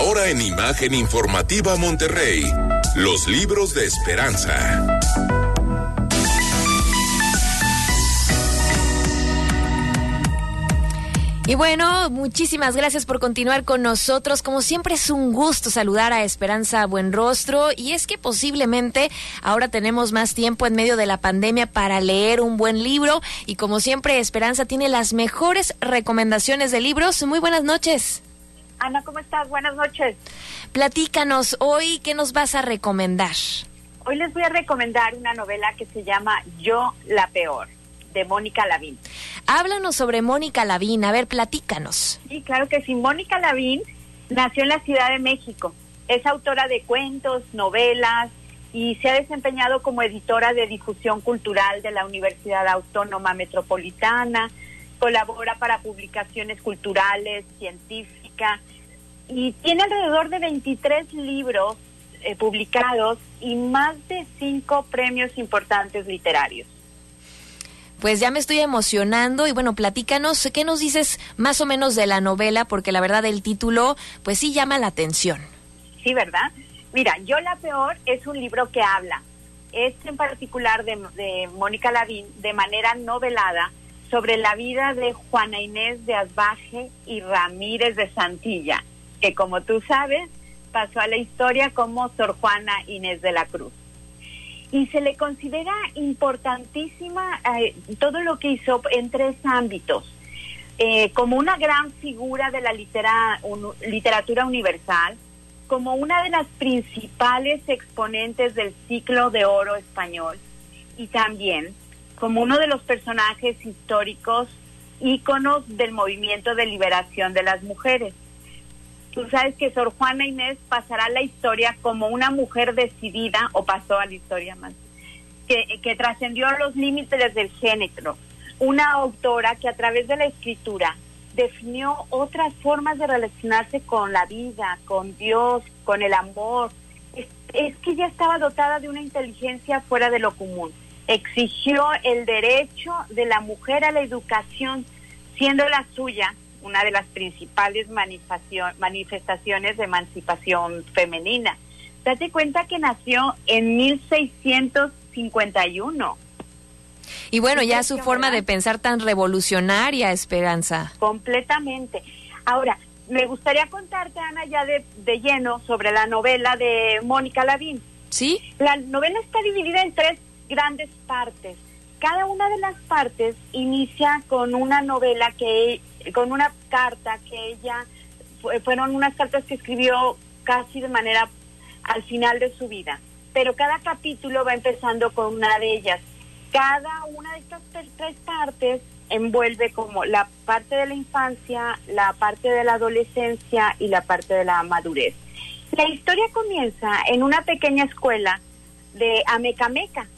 Ahora en Imagen Informativa Monterrey, los libros de esperanza. Y bueno, muchísimas gracias por continuar con nosotros. Como siempre es un gusto saludar a Esperanza Buenrostro y es que posiblemente ahora tenemos más tiempo en medio de la pandemia para leer un buen libro y como siempre Esperanza tiene las mejores recomendaciones de libros. Muy buenas noches. Ana, ¿cómo estás? Buenas noches. Platícanos hoy, ¿qué nos vas a recomendar? Hoy les voy a recomendar una novela que se llama Yo la Peor de Mónica Lavín. Háblanos sobre Mónica Lavín, a ver, platícanos. Sí, claro que sí. Mónica Lavín nació en la Ciudad de México. Es autora de cuentos, novelas y se ha desempeñado como editora de difusión cultural de la Universidad Autónoma Metropolitana. Colabora para publicaciones culturales, científicas y tiene alrededor de 23 libros eh, publicados y más de cinco premios importantes literarios. Pues ya me estoy emocionando y bueno, platícanos, ¿qué nos dices más o menos de la novela? Porque la verdad el título pues sí llama la atención. Sí, ¿verdad? Mira, Yo la Peor es un libro que habla, es en particular de, de Mónica Lavín, de manera novelada, sobre la vida de Juana Inés de Asbaje y Ramírez de Santilla, que como tú sabes, pasó a la historia como Sor Juana Inés de la Cruz y se le considera importantísima eh, todo lo que hizo en tres ámbitos. Eh, como una gran figura de la literatura universal, como una de las principales exponentes del ciclo de oro español y también como uno de los personajes históricos íconos del movimiento de liberación de las mujeres. Tú sabes que Sor Juana Inés pasará a la historia como una mujer decidida, o pasó a la historia más, que, que trascendió los límites del género. Una autora que a través de la escritura definió otras formas de relacionarse con la vida, con Dios, con el amor. Es, es que ya estaba dotada de una inteligencia fuera de lo común. Exigió el derecho de la mujer a la educación, siendo la suya una de las principales manifestaciones de emancipación femenina. Date cuenta que nació en 1651. Y bueno, ya su forma de pensar tan revolucionaria, Esperanza. Completamente. Ahora, me gustaría contarte, Ana, ya de, de lleno sobre la novela de Mónica Lavín. ¿Sí? La novela está dividida en tres grandes partes. Cada una de las partes inicia con una novela que con una carta que ella, fueron unas cartas que escribió casi de manera al final de su vida, pero cada capítulo va empezando con una de ellas. Cada una de estas tres partes envuelve como la parte de la infancia, la parte de la adolescencia y la parte de la madurez. La historia comienza en una pequeña escuela de Amecameca,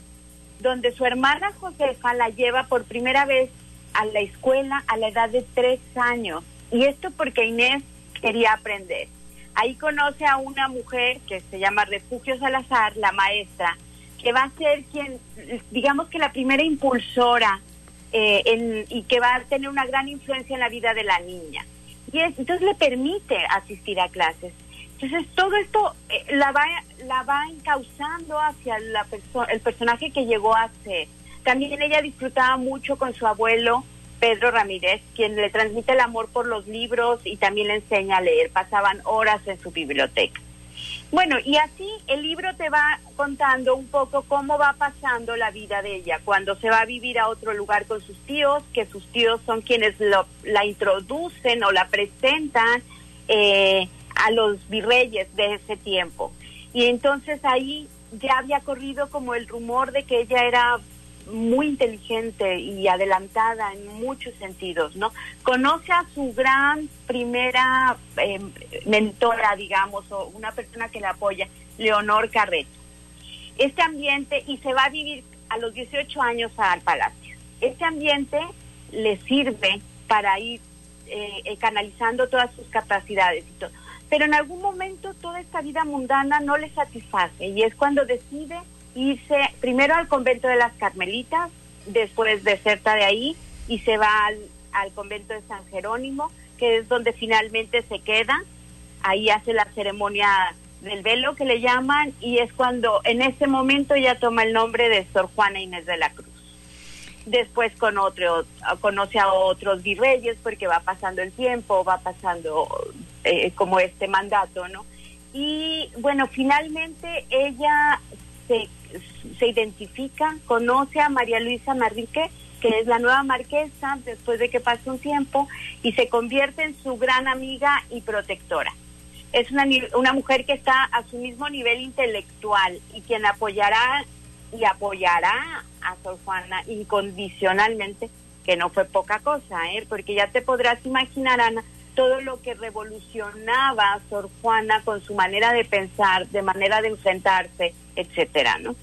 donde su hermana Josefa la lleva por primera vez a la escuela a la edad de tres años. Y esto porque Inés quería aprender. Ahí conoce a una mujer que se llama Refugio Salazar, la maestra, que va a ser quien, digamos que la primera impulsora eh, y que va a tener una gran influencia en la vida de la niña. Y entonces le permite asistir a clases. Entonces todo esto eh, la va la va encauzando hacia la el personaje que llegó a ser. También ella disfrutaba mucho con su abuelo Pedro Ramírez, quien le transmite el amor por los libros y también le enseña a leer. Pasaban horas en su biblioteca. Bueno, y así el libro te va contando un poco cómo va pasando la vida de ella, cuando se va a vivir a otro lugar con sus tíos, que sus tíos son quienes la introducen o la presentan eh, a los virreyes de ese tiempo. Y entonces ahí ya había corrido como el rumor de que ella era muy inteligente y adelantada en muchos sentidos, ¿no? Conoce a su gran primera eh, mentora, digamos, o una persona que le apoya, Leonor Carreto. Este ambiente, y se va a vivir a los 18 años al palacio. Este ambiente le sirve para ir eh, eh, canalizando todas sus capacidades y todo. Pero en algún momento toda esta vida mundana no le satisface y es cuando decide irse primero al convento de las Carmelitas, después deserta de ahí y se va al, convento de San Jerónimo, que es donde finalmente se queda ahí hace la ceremonia del velo que le llaman y es cuando en ese momento ya toma el nombre de Sor Juana Inés de la Cruz. Después con otro, conoce a otros virreyes porque va pasando el tiempo, va pasando eh, como este mandato, ¿no? Y bueno, finalmente ella se, se identifica, conoce a María Luisa Marrique, que es la nueva marquesa después de que pase un tiempo, y se convierte en su gran amiga y protectora es una, una mujer que está a su mismo nivel intelectual y quien apoyará y apoyará a Sor Juana incondicionalmente, que no fue poca cosa, ¿eh? porque ya te podrás imaginar, Ana, todo lo que revolucionaba a Sor Juana con su manera de pensar, de manera de enfrentarse, etcétera, ¿no?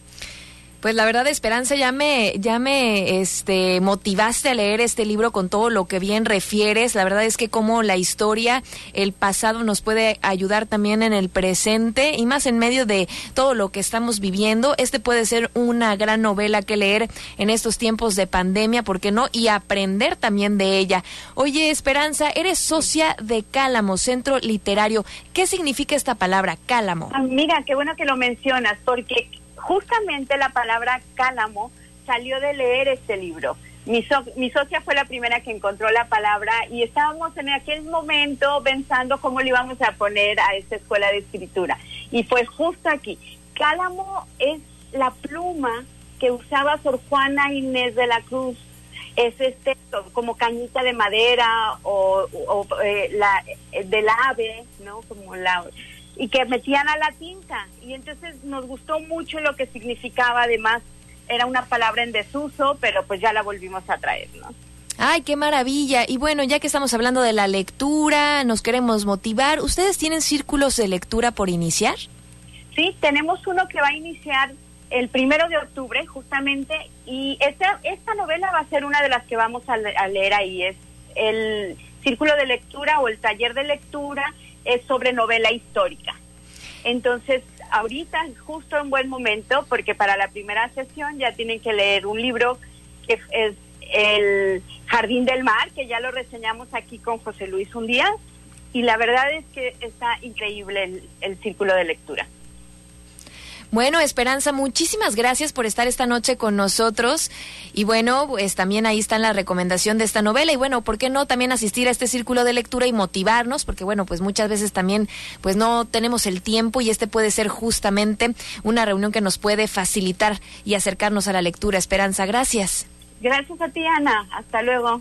Pues la verdad, Esperanza, ya me, ya me este, motivaste a leer este libro con todo lo que bien refieres. La verdad es que como la historia, el pasado nos puede ayudar también en el presente y más en medio de todo lo que estamos viviendo. Este puede ser una gran novela que leer en estos tiempos de pandemia, ¿por qué no? Y aprender también de ella. Oye, Esperanza, eres socia de Cálamo, Centro Literario. ¿Qué significa esta palabra, Cálamo? Ah, mira, qué bueno que lo mencionas, porque justamente la palabra cálamo salió de leer este libro. Mi, mi socia fue la primera que encontró la palabra y estábamos en aquel momento pensando cómo le íbamos a poner a esta escuela de escritura. Y fue justo aquí. Cálamo es la pluma que usaba Sor Juana Inés de la Cruz. Es este como cañita de madera o, eh, la eh, del ave, ¿no? Como la y que metían a la tinta. Y entonces nos gustó mucho lo que significaba, además era una palabra en desuso, pero pues ya la volvimos a traer, ¿no? Ay, qué maravilla. Y bueno, ya que estamos hablando de la lectura, nos queremos motivar. ¿Ustedes tienen círculos de lectura por iniciar? Sí, tenemos uno que va a iniciar el primero de octubre, justamente, y esta, esta novela va a ser una de las que vamos a, a leer ahí. Es el círculo de lectura o el taller de lectura es sobre novela histórica. Entonces, ahorita justo en buen momento porque para la primera sesión ya tienen que leer un libro que es El Jardín del Mar, que ya lo reseñamos aquí con José Luis un día, y la verdad es que está increíble el, el círculo de lectura. Bueno, Esperanza, muchísimas gracias por estar esta noche con nosotros. Y bueno, pues también ahí está la recomendación de esta novela. Y bueno, ¿por qué no también asistir a este círculo de lectura y motivarnos? Porque bueno, pues muchas veces también pues no tenemos el tiempo y este puede ser justamente una reunión que nos puede facilitar y acercarnos a la lectura. Esperanza, gracias. Gracias a ti, Ana. Hasta luego.